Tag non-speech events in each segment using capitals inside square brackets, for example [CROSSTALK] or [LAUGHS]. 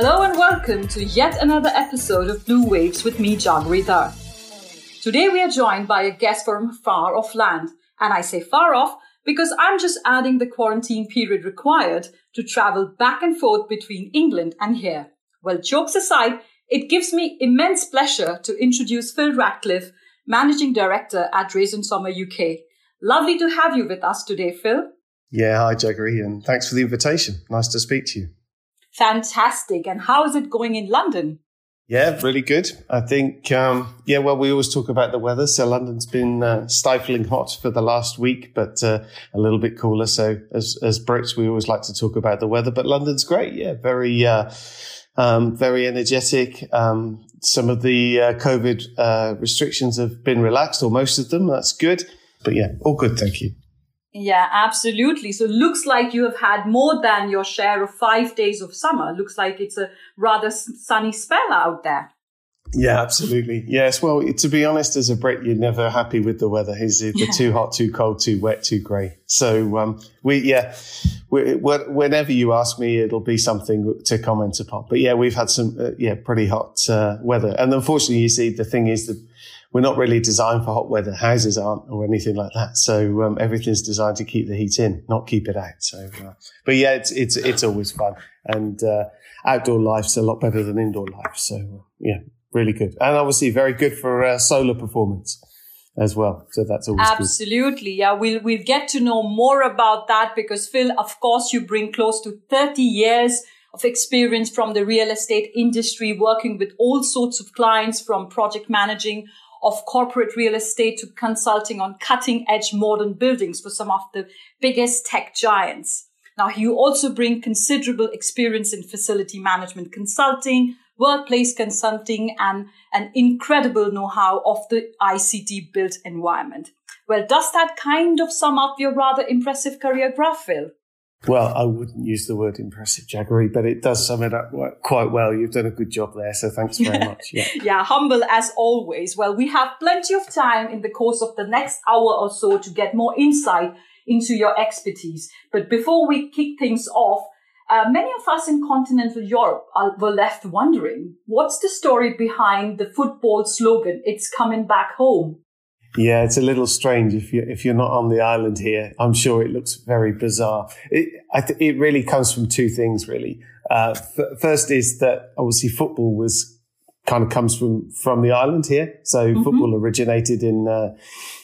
Hello and welcome to yet another episode of Blue Waves with me, Jaggery Dar. Today we are joined by a guest from far off land. And I say far off because I'm just adding the quarantine period required to travel back and forth between England and here. Well, jokes aside, it gives me immense pleasure to introduce Phil Ratcliffe, Managing Director at Drees & Sommer UK. Lovely to have you with us today, Phil. Yeah, hi, Jaggery, and thanks for the invitation. Nice to speak to you. Fantastic. And how is it going in London? Yeah, really good. I think, um, yeah, well, we always talk about the weather. So London's been uh, stifling hot for the last week, but uh, a little bit cooler. So as, as Brits, we always like to talk about the weather, but London's great. Yeah, very, uh, um, very energetic. Um, some of the uh, COVID uh, restrictions have been relaxed, or most of them. That's good. But yeah, all good. Thank you. Yeah, absolutely. So looks like you have had more than your share of five days of summer. Looks like it's a rather sunny spell out there. Yeah, absolutely. Yes. Well, to be honest, as a Brit, you're never happy with the weather. Is it yeah. too [LAUGHS] hot, too cold, too wet, too grey? So, um, we, yeah, we, whenever you ask me, it'll be something to comment upon. But yeah, we've had some, uh, yeah, pretty hot, uh, weather. And unfortunately, you see, the thing is that we're not really designed for hot weather. Houses aren't or anything like that. So um, everything's designed to keep the heat in, not keep it out. So, uh, but yeah, it's it's it's always fun, and uh, outdoor life's a lot better than indoor life. So uh, yeah, really good, and obviously very good for uh, solar performance as well. So that's always absolutely good. yeah. We'll we'll get to know more about that because Phil, of course, you bring close to thirty years of experience from the real estate industry, working with all sorts of clients from project managing of corporate real estate to consulting on cutting edge modern buildings for some of the biggest tech giants. Now, you also bring considerable experience in facility management consulting, workplace consulting, and an incredible know-how of the ICT built environment. Well, does that kind of sum up your rather impressive career graph, Phil? Well, I wouldn't use the word impressive, Jaggery, but it does sum it up quite well. You've done a good job there, so thanks very [LAUGHS] much. Yeah. yeah, humble as always. Well, we have plenty of time in the course of the next hour or so to get more insight into your expertise. But before we kick things off, uh, many of us in continental Europe are, were left wondering, what's the story behind the football slogan, it's coming back home? Yeah, it's a little strange if you if you're not on the island here. I'm sure it looks very bizarre. It th- it really comes from two things, really. Uh, f- first is that obviously football was kind of comes from from the island here, so mm-hmm. football originated in uh,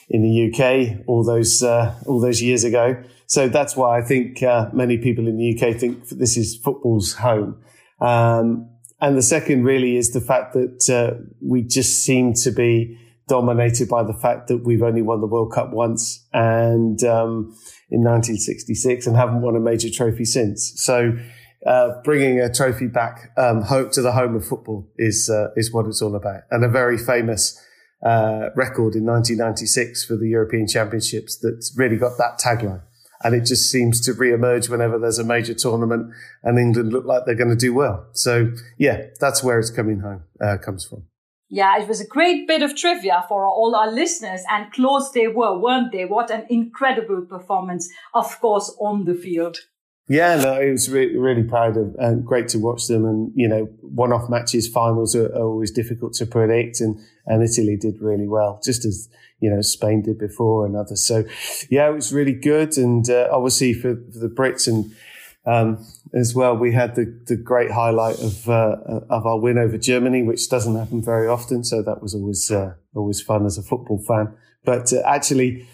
in the UK all those uh, all those years ago. So that's why I think uh, many people in the UK think this is football's home. Um, and the second really is the fact that uh, we just seem to be dominated by the fact that we've only won the World Cup once and um, in 1966 and haven't won a major trophy since. So uh, bringing a trophy back um, home to the home of football is uh, is what it's all about, and a very famous uh, record in 1996 for the European Championships that's really got that tagline. And it just seems to re-emerge whenever there's a major tournament and England look like they're going to do well. So yeah, that's where it's coming home, uh, comes from. Yeah, it was a great bit of trivia for all our listeners and close they were, weren't they? What an incredible performance, of course, on the field. Yeah, no, it was re- really proud of and great to watch them. And, you know, one off matches, finals are, are, always difficult to predict. And, and Italy did really well, just as, you know, Spain did before and others. So, yeah, it was really good. And uh, obviously for, for the Brits and, um, as well, we had the, the great highlight of uh, of our win over Germany, which doesn't happen very often. So that was always uh, always fun as a football fan. But uh, actually,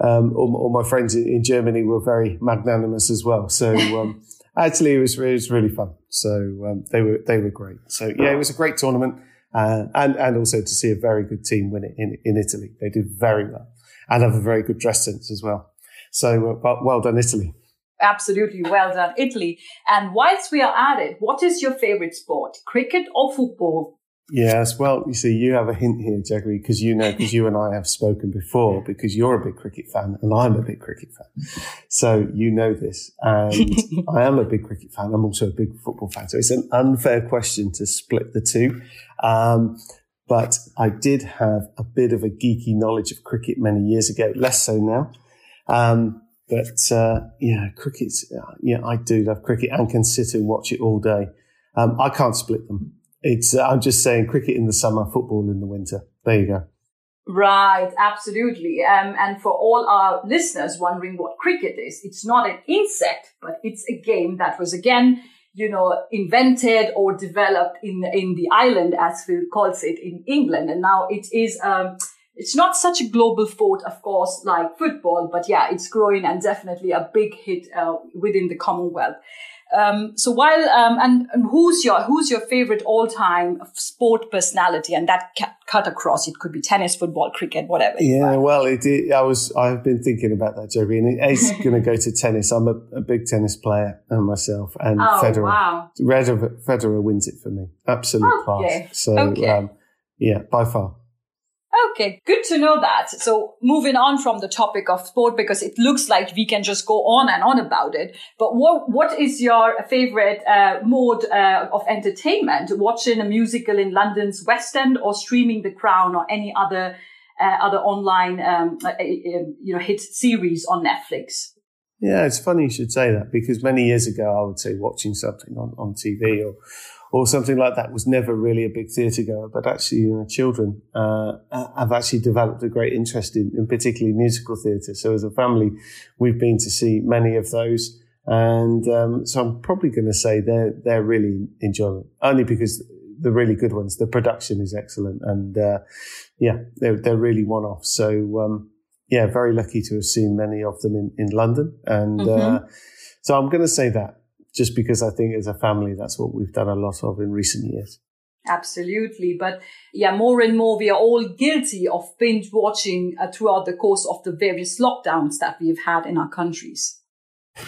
um, all, all, my friends in Germany were very magnanimous as well. So um, [LAUGHS] actually, it was, it was really fun. So um, they were they were great. So yeah, it was a great tournament, uh, and and also to see a very good team win it in in Italy. They did very well and have a very good dress sense as well. So uh, well, well done, Italy. Absolutely well done, Italy. And whilst we are at it, what is your favorite sport, cricket or football? Yes, well, you see, you have a hint here, Jaggery, because you know, because you and I have spoken before, because you're a big cricket fan and I'm a big cricket fan. So you know this. And [LAUGHS] I am a big cricket fan. I'm also a big football fan. So it's an unfair question to split the two. Um, but I did have a bit of a geeky knowledge of cricket many years ago, less so now. Um, but uh, yeah, cricket. Uh, yeah, I do love cricket and can sit and watch it all day. Um, I can't split them. It's, uh, I'm just saying cricket in the summer, football in the winter. There you go. Right, absolutely. Um, and for all our listeners wondering what cricket is, it's not an insect, but it's a game that was again, you know, invented or developed in in the island, as Phil calls it, in England, and now it is. Um, it's not such a global sport, of course, like football, but yeah, it's growing and definitely a big hit uh, within the Commonwealth. Um, so while um, and, and, who's your who's your favorite all time sport personality? And that cut across. It could be tennis, football, cricket, whatever. Yeah, well, it, it, I was I've been thinking about that, Joby, and it's [LAUGHS] going to go to tennis. I'm a, a, big tennis player uh, myself, and oh, Federer. Wow. Federer, Federer wins it for me. Absolute class. So okay. um, yeah, by far. Okay, good to know that. So moving on from the topic of sport, because it looks like we can just go on and on about it. But what what is your favorite uh, mode uh, of entertainment? Watching a musical in London's West End, or streaming The Crown, or any other uh, other online um, uh, uh, you know hit series on Netflix? Yeah, it's funny you should say that because many years ago I would say watching something on, on TV or or something like that was never really a big theatre goer, but actually, you know, children uh, have actually developed a great interest in, in particularly musical theatre. So as a family, we've been to see many of those, and um, so I'm probably going to say they're they're really enjoyable, only because the really good ones, the production is excellent, and uh, yeah, they're they're really one off. So um, yeah, very lucky to have seen many of them in in London, and mm-hmm. uh, so I'm going to say that just because I think as a family, that's what we've done a lot of in recent years. Absolutely. But yeah, more and more we are all guilty of binge watching uh, throughout the course of the various lockdowns that we've had in our countries.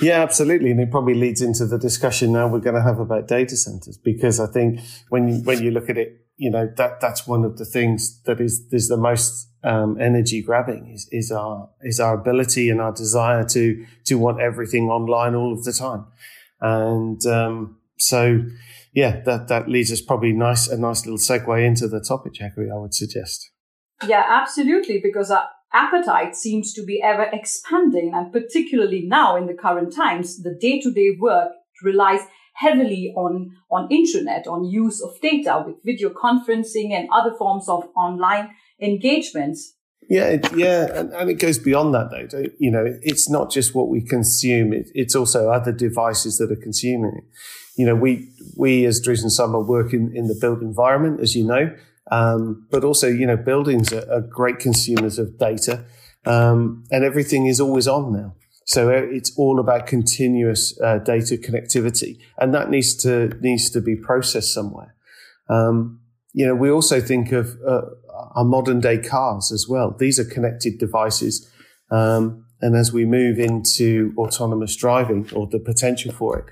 Yeah, absolutely. And it probably leads into the discussion now we're going to have about data centers because I think when you, when you look at it, you know, that, that's one of the things that is, is the most um, energy grabbing is, is our, is our ability and our desire to, to want everything online all of the time. And um, so, yeah, that, that leads us probably nice a nice little segue into the topic, Jackie, I would suggest. Yeah, absolutely, because our appetite seems to be ever expanding, and particularly now in the current times, the day-to-day work relies heavily on on internet, on use of data with video conferencing and other forms of online engagements. Yeah, it, yeah, and, and, it goes beyond that, though. You know, it's not just what we consume; it, it's also other devices that are consuming it. You know, we we as Drees Sommer work in, in the built environment, as you know, um, but also you know, buildings are, are great consumers of data, um, and everything is always on now. So uh, it's all about continuous uh, data connectivity, and that needs to needs to be processed somewhere. Um, you know, we also think of uh, our modern day cars as well. These are connected devices. Um, and as we move into autonomous driving or the potential for it,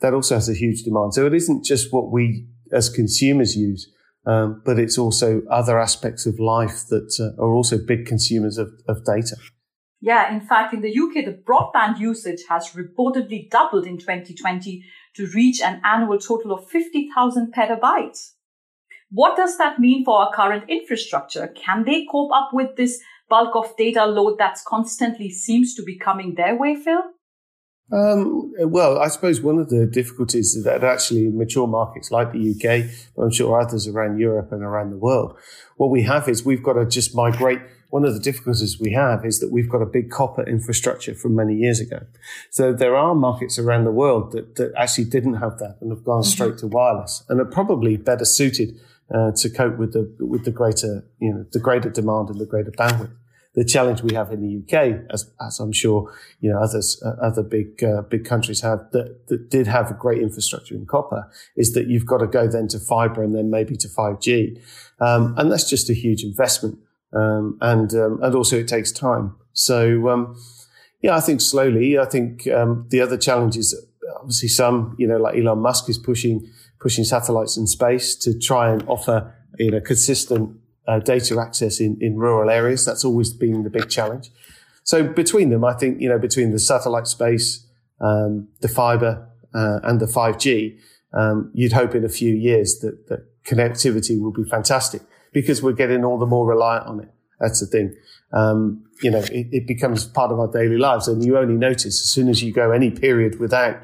that also has a huge demand. So it isn't just what we as consumers use, um, but it's also other aspects of life that uh, are also big consumers of, of data. Yeah, in fact, in the UK, the broadband usage has reportedly doubled in 2020 to reach an annual total of 50,000 petabytes. What does that mean for our current infrastructure? Can they cope up with this bulk of data load that's constantly seems to be coming their way, Phil? Um, well, I suppose one of the difficulties is that actually mature markets like the UK, but I'm sure others around Europe and around the world, what we have is we've got to just migrate. One of the difficulties we have is that we've got a big copper infrastructure from many years ago. So there are markets around the world that, that actually didn't have that and have gone mm-hmm. straight to wireless and are probably better suited uh, to cope with the with the greater you know the greater demand and the greater bandwidth. The challenge we have in the UK, as, as I'm sure you know others uh, other big uh, big countries have that, that did have a great infrastructure in copper, is that you've got to go then to fibre and then maybe to 5G, um, and that's just a huge investment, um, and um, and also it takes time. So um, yeah, I think slowly. I think um, the other challenges, obviously, some you know like Elon Musk is pushing pushing satellites in space to try and offer you know consistent uh, data access in, in rural areas. That's always been the big challenge. So between them, I think you know between the satellite space, um, the fiber, uh, and the 5G, um, you'd hope in a few years that, that connectivity will be fantastic because we're getting all the more reliant on it. That's the thing. Um, you know, it, it, becomes part of our daily lives, and you only notice as soon as you go any period without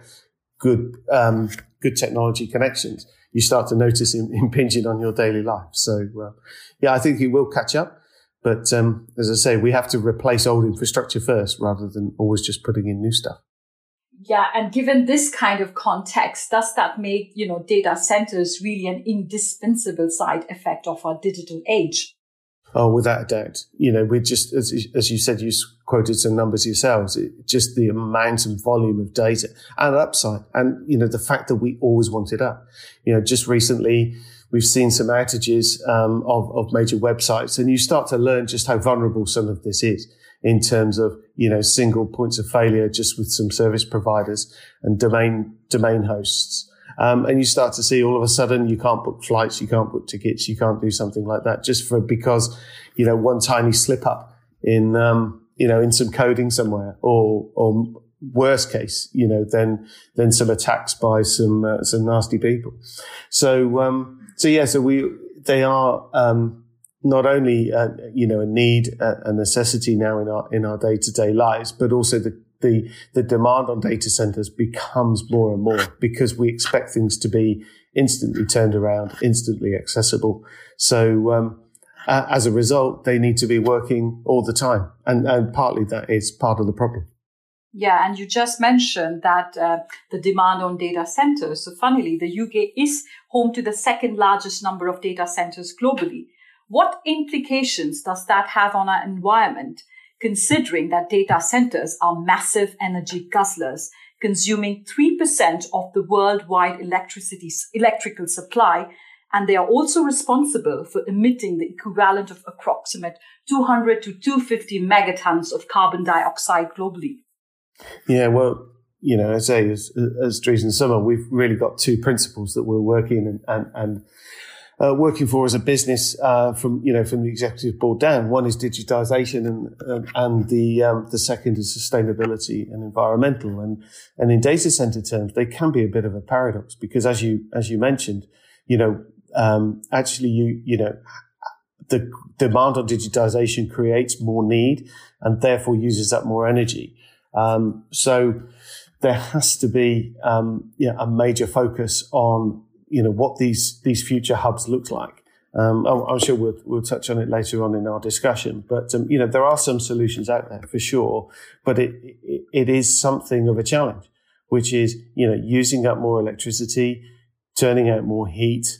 good um, good technology connections, you start to notice [LAUGHS] impinging on your daily life. So, uh, yeah, I think it will catch up. But um, as I say, we have to replace old infrastructure first rather than always just putting in new stuff. Yeah, and given this kind of context, does that make, you know, data centers really an indispensable side effect of our digital age? Oh, without a doubt. You know, we just, as, as you said, you quoted some numbers yourselves, it, just the amount and volume of data and upside. And, you know, the fact that we always want it up. You know, just recently, we've seen some outages um, of, of major websites and you start to learn just how vulnerable some of this is in terms of, you know, single points of failure just with some service providers and domain, domain hosts. Um, and you start to see all of a sudden you can't book flights, you can't book tickets, you can't do something like that just for because, you know, one tiny slip up in, um, you know, in some coding somewhere or, or worst case, you know, then, then some attacks by some, uh, some nasty people. So, um, so yeah, so we, they are, um, not only, uh, you know, a need, a necessity now in our, in our day to day lives, but also the, the, the demand on data centers becomes more and more because we expect things to be instantly turned around, instantly accessible. So, um, uh, as a result, they need to be working all the time. And, and partly that is part of the problem. Yeah, and you just mentioned that uh, the demand on data centers. So, funnily, the UK is home to the second largest number of data centers globally. What implications does that have on our environment, considering that data centers are massive energy guzzlers, consuming 3% of the worldwide electricity, electrical supply, and they are also responsible for emitting the equivalent of approximate 200 to 250 megatons of carbon dioxide globally. Yeah, well, you know, as I say, as, as Drees Sommer, we've really got two principles that we're working and, and, and uh, working for as a business uh, from you know from the executive board down. One is digitization, and uh, and the um, the second is sustainability and environmental. And and in data center terms, they can be a bit of a paradox because as you as you mentioned, you know, um, actually you you know the demand on digitization creates more need and therefore uses up more energy. Um, so there has to be um, yeah, a major focus on you know what these these future hubs look like. Um, I'm, sure we'll, we'll touch on it later on in our discussion, but um, you know there are some solutions out there for sure, but it, it, it is something of a challenge, which is you know using up more electricity, turning out more heat,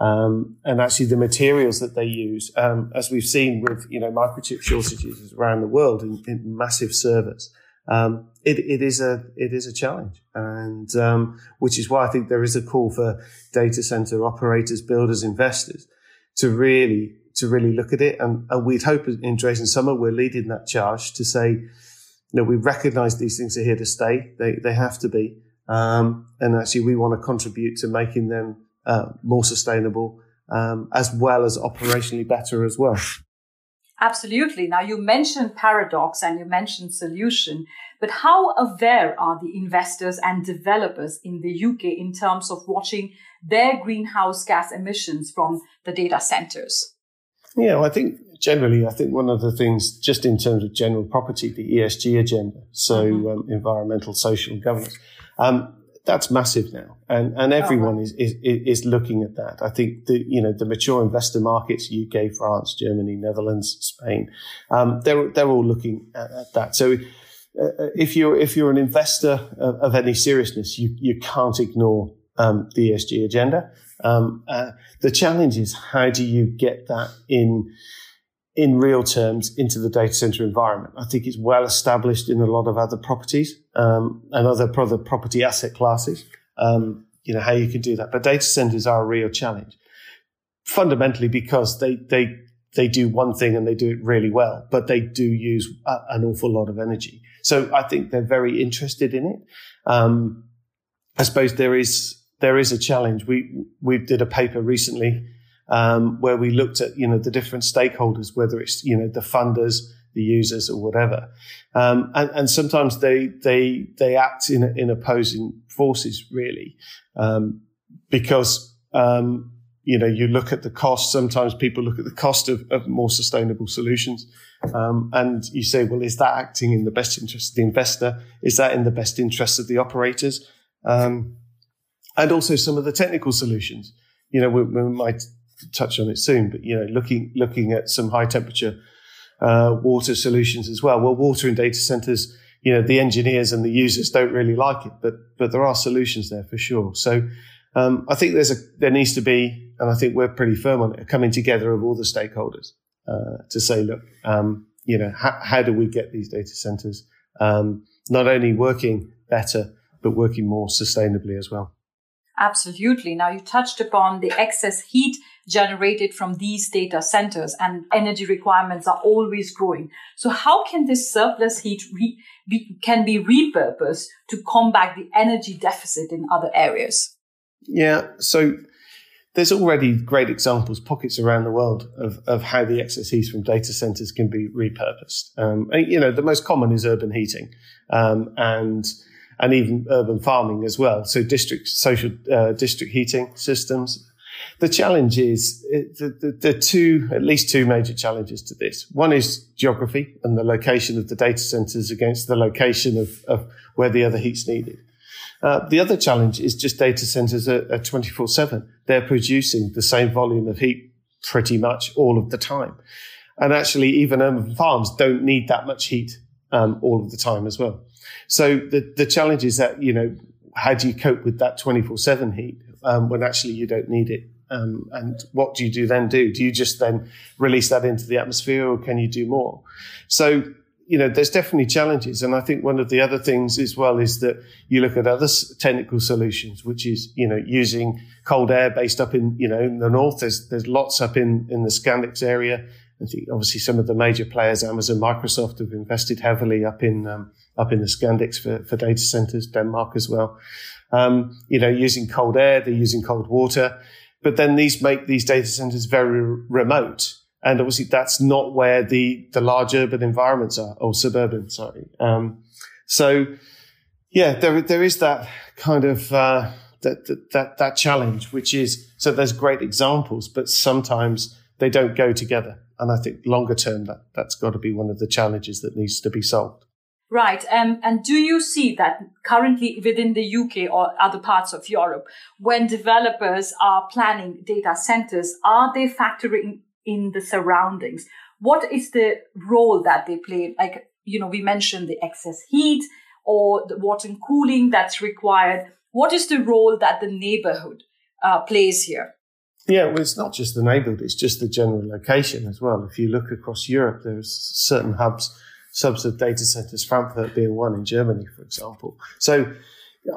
um, and actually the materials that they use, um, as we've seen with you know microchip shortages around the world in, in massive servers um, it, it is a it is a challenge, and um, which is why I think there is a call for data center operators, builders, investors to really to really look at it. And, and we'd hope in Drees & Sommer we're leading that charge to say, you know, we recognise these things are here to stay. They they have to be, um, and actually we want to contribute to making them uh, more sustainable um, as well as operationally better as well. Absolutely. Now you mentioned paradox and you mentioned solution, but how aware are the investors and developers in the UK in terms of watching their greenhouse gas emissions from the data centers? Yeah, well, I think generally, I think one of the things, just in terms of general property, the ESG agenda, so mm-hmm. um, environmental, social, governance, um, that's massive now, and and everyone is, is is looking at that. I think the you know the mature investor markets, UK, France, Germany, Netherlands, Spain, um, they're they're all looking at, at that. So. Uh, if you're if you're an investor of, of, any seriousness, you you can't ignore um, the ESG agenda. Um, uh, the challenge is how do you get that in in real terms into the data center environment. I think it's well established in a lot of other properties um, and other, property asset classes. Um, you know how you can do that, but data centers are a real challenge, fundamentally because they they they do one thing and they do it really well, but they do use a, an awful lot of energy. So I think they're very interested in it. Um, I suppose there is there is a challenge. We we did a paper recently um, where we looked at you know the different stakeholders, whether it's you know the funders, the users, or whatever, um, and, and, sometimes they they they act in in opposing forces really, um, because um, you know you look at the cost. Sometimes people look at the cost of, of more sustainable solutions. Um, and you say, well, is that acting in the best interest of the investor? Is that in the best interest of the operators? Um, and also some of the technical solutions. You know, we, we might touch on it soon, but you know, looking looking at some high temperature uh, water solutions as well. Well, water in data centers, you know, the engineers and the users don't really like it, but but there are solutions there for sure. So um, I think there's a there needs to be, and I think we're pretty firm on it, coming together of all the stakeholders uh, to say, look, um, you know, how, how, do we get these data centers um, not only working better but working more sustainably as well. Absolutely. Now you touched upon the excess heat generated from these data centers and energy requirements are always growing. So how can this surplus heat re- be, can be repurposed to combat the energy deficit in other areas? Yeah. So there's already great examples, pockets around the world of, of how the excess heat from data centers can be repurposed. Um, and, you know, the most common is urban heating. Um, and and even urban farming as well. So district social uh, district heating systems. The challenge is the, the, the, two, at least two major challenges to this. One is geography and the location of the data centers against the location of, of where the other heat's needed. Uh, the other challenge is just data centers are, 24 7. They're producing the same volume of heat pretty much all of the time. And actually, even urban farms don't need that much heat um, all of the time as well. So the, the challenge is that, you know, how do you cope with that 24 7 heat um, when actually you don't need it? Um, and what do you do then do? Do you just then release that into the atmosphere or can you do more? So, you know, there's definitely challenges. And I think one of the other things as well is that you look at other technical solutions, which is, you know, using cold air based up in, you know, in the north. There's, there's lots up in, in the Scandics area. Obviously some of the major players, Amazon, Microsoft have invested heavily up in, um, up in the Scandics for, for data centers, Denmark as well. Um, you know, using cold air, they're using cold water, but then these make these data centers very remote. And obviously that's not where the, the large urban environments are or suburban, sorry. Um, so yeah, there, there is that kind of, uh, that, that, that challenge, which is, so there's great examples, but sometimes they don't go together. And I think longer term, that, that's got to be one of the challenges that needs to be solved. Right. Um, and do you see that currently within the UK or other parts of Europe, when developers are planning data centers, are they factoring in the surroundings? What is the role that they play? Like, you know, we mentioned the excess heat or the water and cooling that's required. What is the role that the neighborhood uh, plays here? Yeah, well, it's not just the neighborhood, it's just the general location as well. If you look across Europe, there's certain hubs subs of data centers, Frankfurt being one in Germany, for example. So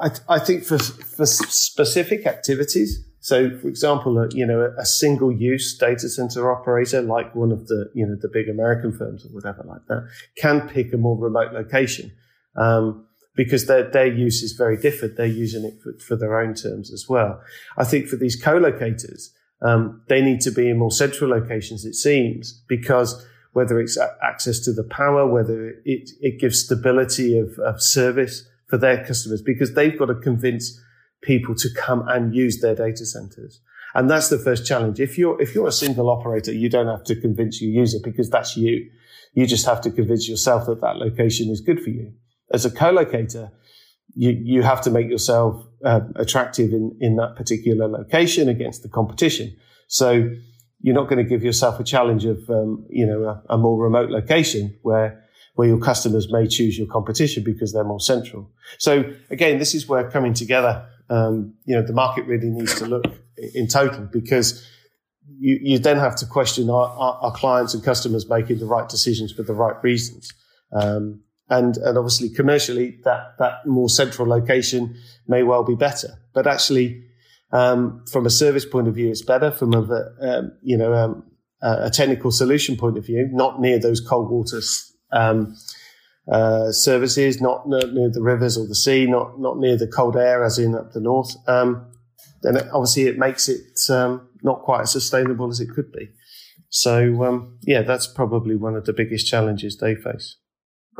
I, th- I think for, for specific activities, so for example, a, you know, a, single use data center operator, like one of the, you know, the big American firms or whatever like that, can pick a more remote location. Um, because their, their use is very different. They're using it for, for their own terms as well. I think for these co-locators, um, they need to be in more central locations, it seems, because whether it's access to the power, whether it, it gives stability of, of service for their customers, because they've got to convince people to come and use their data centers. And that's the first challenge. If you're, if you're a single operator, you don't have to convince your user because that's you. You just have to convince yourself that that location is good for you. As a co-locator, you, you have to make yourself uh, attractive in, in that particular location against the competition. So you're not going to give yourself a challenge of, um, you know, a, a, more remote location where, where your customers may choose your competition because they're more central. So again, this is where coming together, um, you know, the market really needs to look in total because you, you then have to question are, are, are, clients and customers making the right decisions for the right reasons? Um, and, and obviously commercially that, that more central location may well be better, but actually, um, from a service point of view, it's better. From a um, you know um, a technical solution point of view, not near those cold water um, uh, services, not near the rivers or the sea, not not near the cold air, as in up the north. Um, then it, obviously it makes it um, not quite as sustainable as it could be. So yeah, that's probably one of the biggest challenges they face.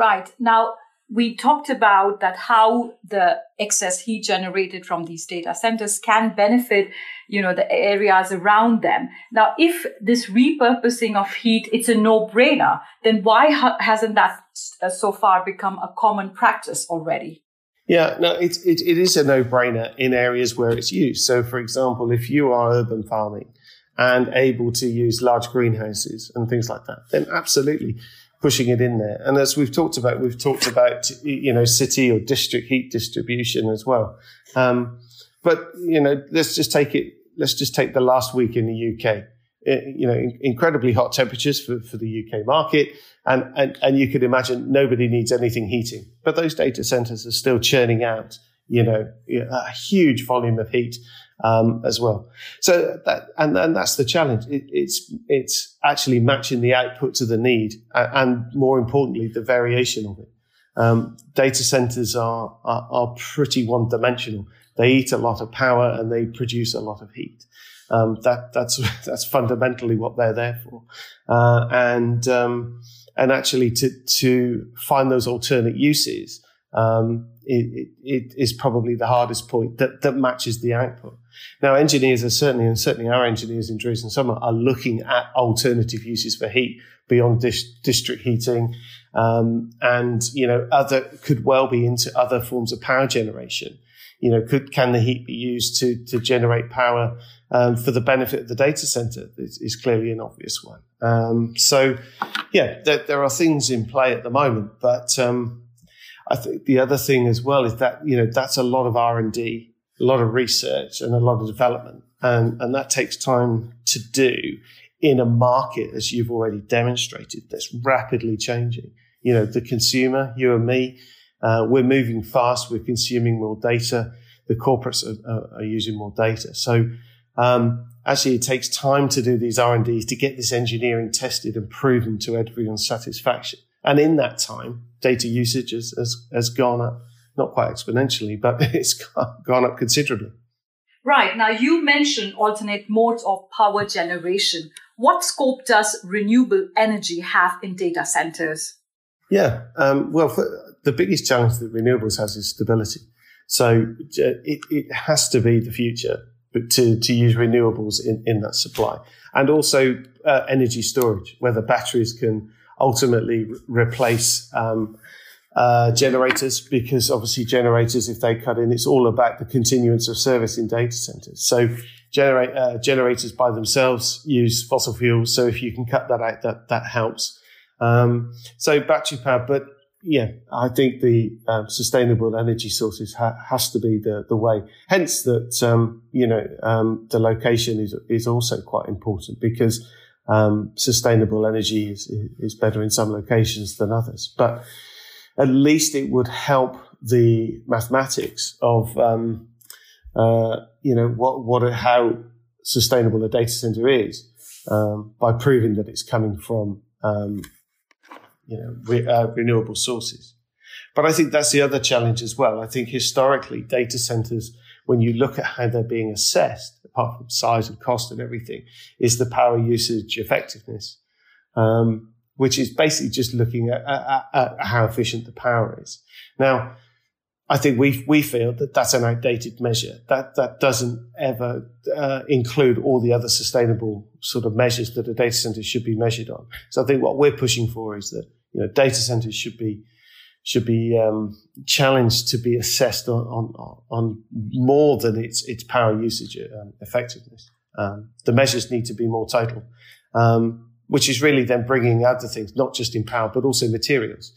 Right. Now, we talked about that how the excess heat generated from these data centers can benefit you know the areas around them. Now if this repurposing of heat it's a no-brainer then why ha- hasn't that uh, so far become a common practice already? Yeah, no, it, it, it is a no brainer in areas where it's used. So, for example, if you are urban farming and able to use large greenhouses and things like that, then absolutely pushing it in there. And as we've talked about, we've talked about, you know, city or district heat distribution as well. Um, but, you know, let's just take it, let's just take the last week in the UK. It, you know, in, incredibly hot temperatures for, for the UK market. And, and, and you could imagine nobody needs anything heating, but those data centers are still churning out, you know, a huge volume of heat um, as well. So that, and, and that's the challenge. It, it's, it's actually matching the output to the need and, more importantly, the variation of it. Um, data centers are, are, are pretty one dimensional. They eat a lot of power and they produce a lot of heat. Um, that, that's, [LAUGHS] that's fundamentally what they're there for. Uh, and, um, and actually to, to find those alternate uses, um, it, it is probably the hardest point that, that matches the output. Now, engineers are certainly, and certainly our engineers in Drees & Sommer are looking at alternative uses for heat beyond dis- district heating, um, and you know, other could well be into other forms of power generation. You know, could can the heat be used to to generate power um, for the benefit of the data center? Is, is clearly an obvious one. Um, so, yeah, there, there, are things in play at the moment, but um, I think the other thing as well is that you know that's a lot of R and D a lot of research and a lot of development. And, and that takes time to do in a market, as you've already demonstrated, that's rapidly changing. You know, the consumer, you and me, uh, we're moving fast. We're consuming more data. The corporates are, are, are using more data. So, um, actually, it takes time to do these R and Ds to get this engineering tested and proven to everyone's satisfaction. And in that time, data usage has, has, has gone up not quite exponentially, but [LAUGHS] it's gone up considerably. Right. Now, you mentioned alternate modes of power generation. What scope does renewable energy have in data centers? Yeah. Um, well, the biggest challenge that renewables has is stability. So uh, it, it has to be the future to, to use renewables in, in that supply. And also uh, energy storage, whether batteries can ultimately re- replace um, uh, generators because obviously generators, if they cut in, it's all about the continuance of service in data centers. So generate, uh, generators by themselves use fossil fuels. So if you can cut that out, that, that helps. Um, so battery power, but yeah, I think the um, sustainable energy sources ha- has to be the, the way. Hence that, um, you know, um, the location is, is also quite important because, um, sustainable energy is, is better in some locations than others. But, at least it would help the mathematics of, um, uh, you know, what, what, how sustainable a data center is um, by proving that it's coming from, um, you know, re- uh, renewable sources. But I think that's the other challenge as well. I think historically, data centers, when you look at how they're being assessed, apart from size and cost and everything, is the power usage effectiveness. Um, which is basically just looking at, at, at, how efficient the power is. Now, I think we we feel that that's an outdated measure. That that doesn't ever uh, include all the other sustainable sort of measures that a data center should be measured on. So I think what we're pushing for is that you know data centers should be should be um, challenged to be assessed on, on, on more than its its power usage um, effectiveness. Um, the measures need to be more total. Um, which is really then bringing other things, not just in power, but also materials.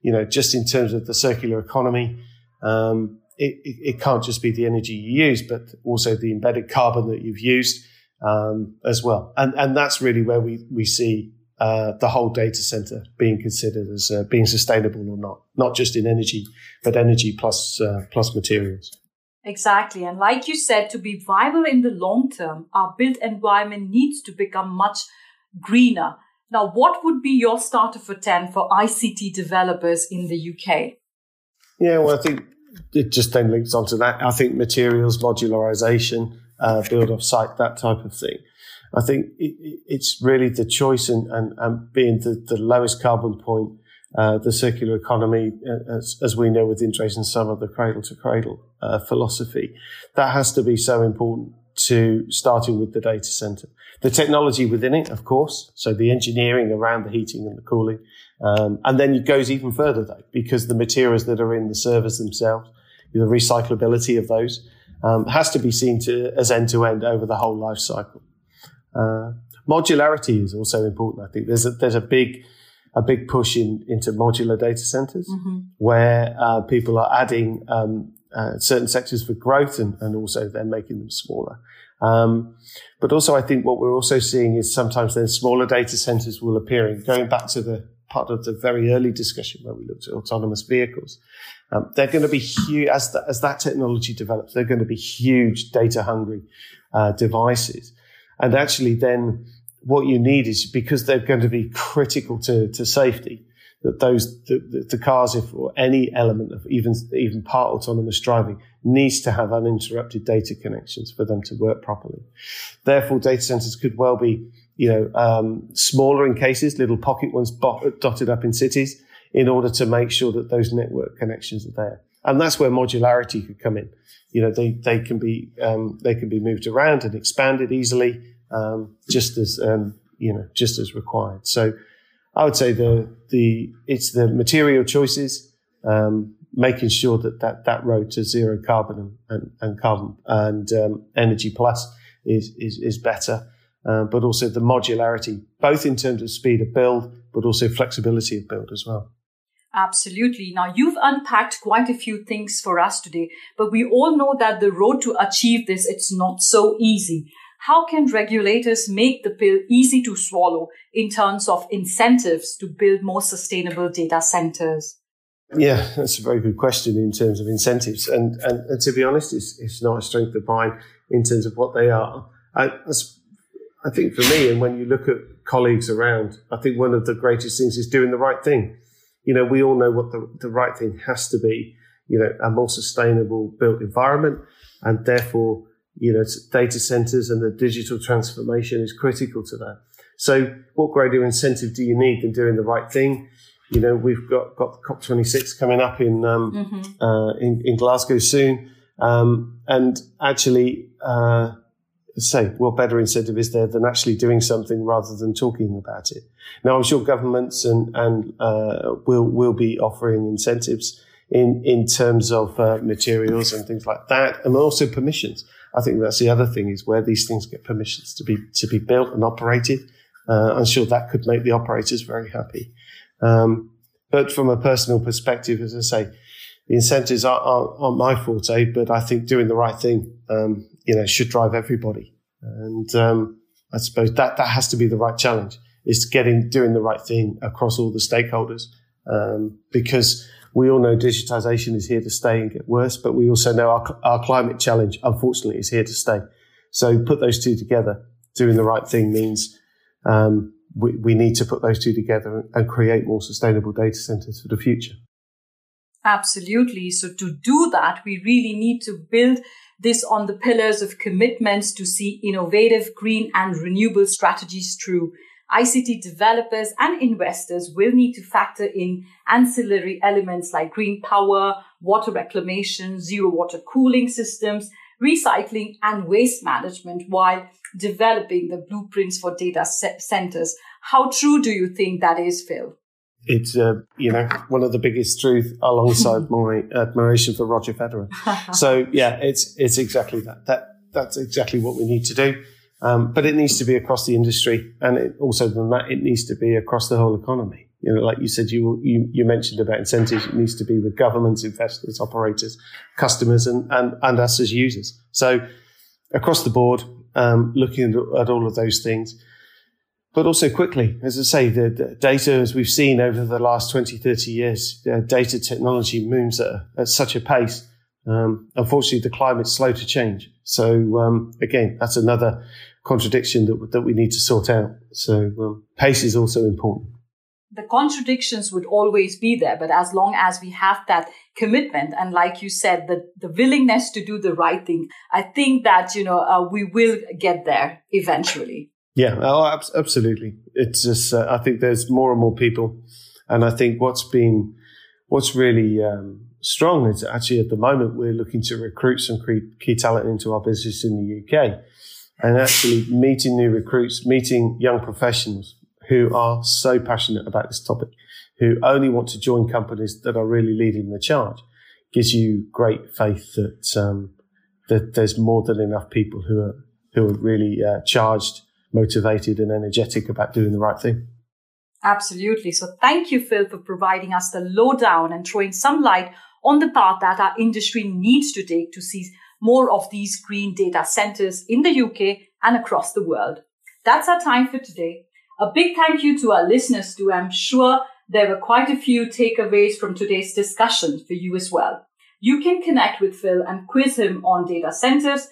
You know, just in terms of the circular economy, um, it, it, it, can't just be the energy you use, but also the embedded carbon that you've used um, as well. And, and that's really where we, we see uh, the whole data center being considered as uh, being sustainable or not, not just in energy, but energy plus, uh, plus materials. Exactly. And like you said, to be viable in the long term, our built environment needs to become much greener. Now, what would be your starter for 10 for ICT developers in the UK? Yeah, well, I think it just then links onto that. I think materials, modularization, uh, build off site, that type of thing. I think it, it's really the choice and, and, and being the, the, lowest carbon point, uh, the circular economy, uh, as, as, we know with interest in some of the cradle to cradle uh, philosophy. That has to be so important to starting with the data center. The technology within it, of course, so the engineering around the heating and the cooling. Um, and then it goes even further though, because the materials that are in the servers themselves, the recyclability of those um, has to be seen to, as end to end over the whole life cycle. Uh, modularity is also important. I think there's a, there's a big a big push in, into modular data centers mm-hmm. where uh, people are adding um, uh, certain sectors for growth and, and also then making them smaller. Um, but also, I think what we're also seeing is sometimes then smaller data centers will appear. And going back to the part of the very early discussion where we looked at autonomous vehicles, um, they're going to be huge as, as that technology develops. They're going to be huge data hungry uh, devices, and actually, then what you need is because they're going to be critical to, to safety. That those the, the cars, if or any element of even even part autonomous driving, needs to have uninterrupted data connections for them to work properly. Therefore, data centers could well be you know um, smaller in cases, little pocket ones dotted up in cities, in order to make sure that those network connections are there. And that's where modularity could come in. You know, they, they can be, um, they can be moved around and expanded easily, um, just as, um, you know, just as required. So I would say the, the, it's the material choices, um, making sure that, that that road to zero carbon and, and, carbon and, um, energy plus is, is, is better. Uh, but also the modularity, both in terms of speed of build, but also flexibility of build as well. Absolutely. Now, you've unpacked quite a few things for us today, but we all know that the road to achieve this, it's not so easy. How can regulators make the pill easy to swallow in terms of incentives to build more sustainable data centers? Yeah, that's a very good question in terms of incentives. And, and, and to be honest, it's, it's not a strength of mine in terms of what they are. I, I think for me, and when you look at colleagues around, I think one of the greatest things is doing the right thing you know, we all know what the, the right thing has to be, you know, a more sustainable built environment. And therefore, you know, data centers and the digital transformation is critical to that. So what greater incentive do you need than doing the right thing? You know, we've got, got COP26 coming up in, um, mm-hmm. uh, in, in, Glasgow soon. Um, and actually, uh, say, what better incentive is there than actually doing something rather than talking about it? Now, I'm sure governments and, and uh, will will be offering incentives in in terms of uh, materials and things like that, and also permissions. I think that's the other thing is where these things get permissions to be to be built and operated. Uh, I'm sure that could make the operators very happy. Um, but from a personal perspective, as I say, the incentives aren't, aren't, aren't my forte, but I think doing the right thing, um, you know, should drive everybody. And um, I suppose that that has to be the right challenge is getting doing the right thing across all the stakeholders um, because we all know digitization is here to stay and get worse, but we also know our, our climate challenge, unfortunately, is here to stay. So put those two together. Doing the right thing means um, we, we need to put those two together and create more sustainable data centers for the future. Absolutely. So to do that, we really need to build this on the pillars of commitments to see innovative, green and renewable strategies through. ICT developers and investors will need to factor in ancillary elements like green power, water reclamation, zero water cooling systems, recycling and waste management while developing the blueprints for data centers. How true do you think that is, Phil? It's uh, you know one of the biggest truths alongside [LAUGHS] my admiration for Roger Federer. so yeah, it's it's exactly that. That that's exactly what we need to do. Um, but it needs to be across the industry, and it, also than that, it needs to be across the whole economy. You know, like you said, you you, you mentioned about incentives. It needs to be with governments, investors, operators, customers, and and, and us as users. So across the board, um, looking at all of those things, but also quickly, as I say, the, the data, as we've seen over the last 20, 30 years, uh, data technology moves at, at such a pace. Um, unfortunately, the climate's slow to change. So um, again, that's another contradiction that, that we need to sort out. So um, pace is also important. The contradictions would always be there, but as long as we have that commitment and, like you said, the, the willingness to do the right thing, I think that you know uh, we will get there eventually. Yeah, oh, absolutely. It's just uh, I think there's more and more people, and I think what's been what's really um, strong is actually at the moment we're looking to recruit some key talent into our business in the UK and actually meeting new recruits, meeting young professionals who are so passionate about this topic, who only want to join companies that are really leading the charge. gives you great faith that um, that there's more than enough people who are who are really uh, charged, motivated, and energetic about doing the right thing. Absolutely. So thank you, Phil, for providing us the lowdown and throwing some light on the path that our industry needs to take to see more of these green data centers in the UK and across the world. That's our time for today. A big thank you to our listeners too. I'm sure there were quite a few takeaways from today's discussion for you as well. You can connect with Phil and quiz him on data centers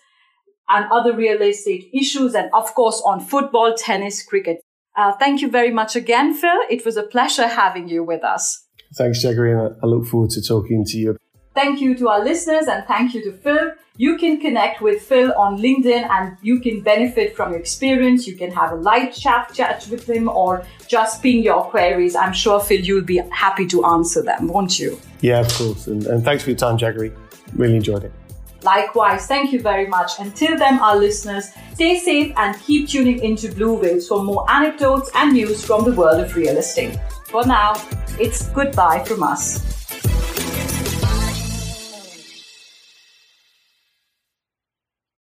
and other real estate issues and of course on football, tennis, cricket. Uh, thank you very much again, Phil. It was a pleasure having you with us. Thanks, Jaggery, and I look forward to talking to you. Thank you to our listeners and thank you to Phil. You can connect with Phil on LinkedIn and you can benefit from your experience. You can have a light chat chat with him or just ping your queries. I'm sure, Phil, you'll be happy to answer them, won't you? Yeah, of course. And, and thanks for your time, Jaggery. Really enjoyed it. Likewise, thank you very much. Until then, our listeners, stay safe and keep tuning into Blue Waves for more anecdotes and news from the world of real estate. For now, it's goodbye from us.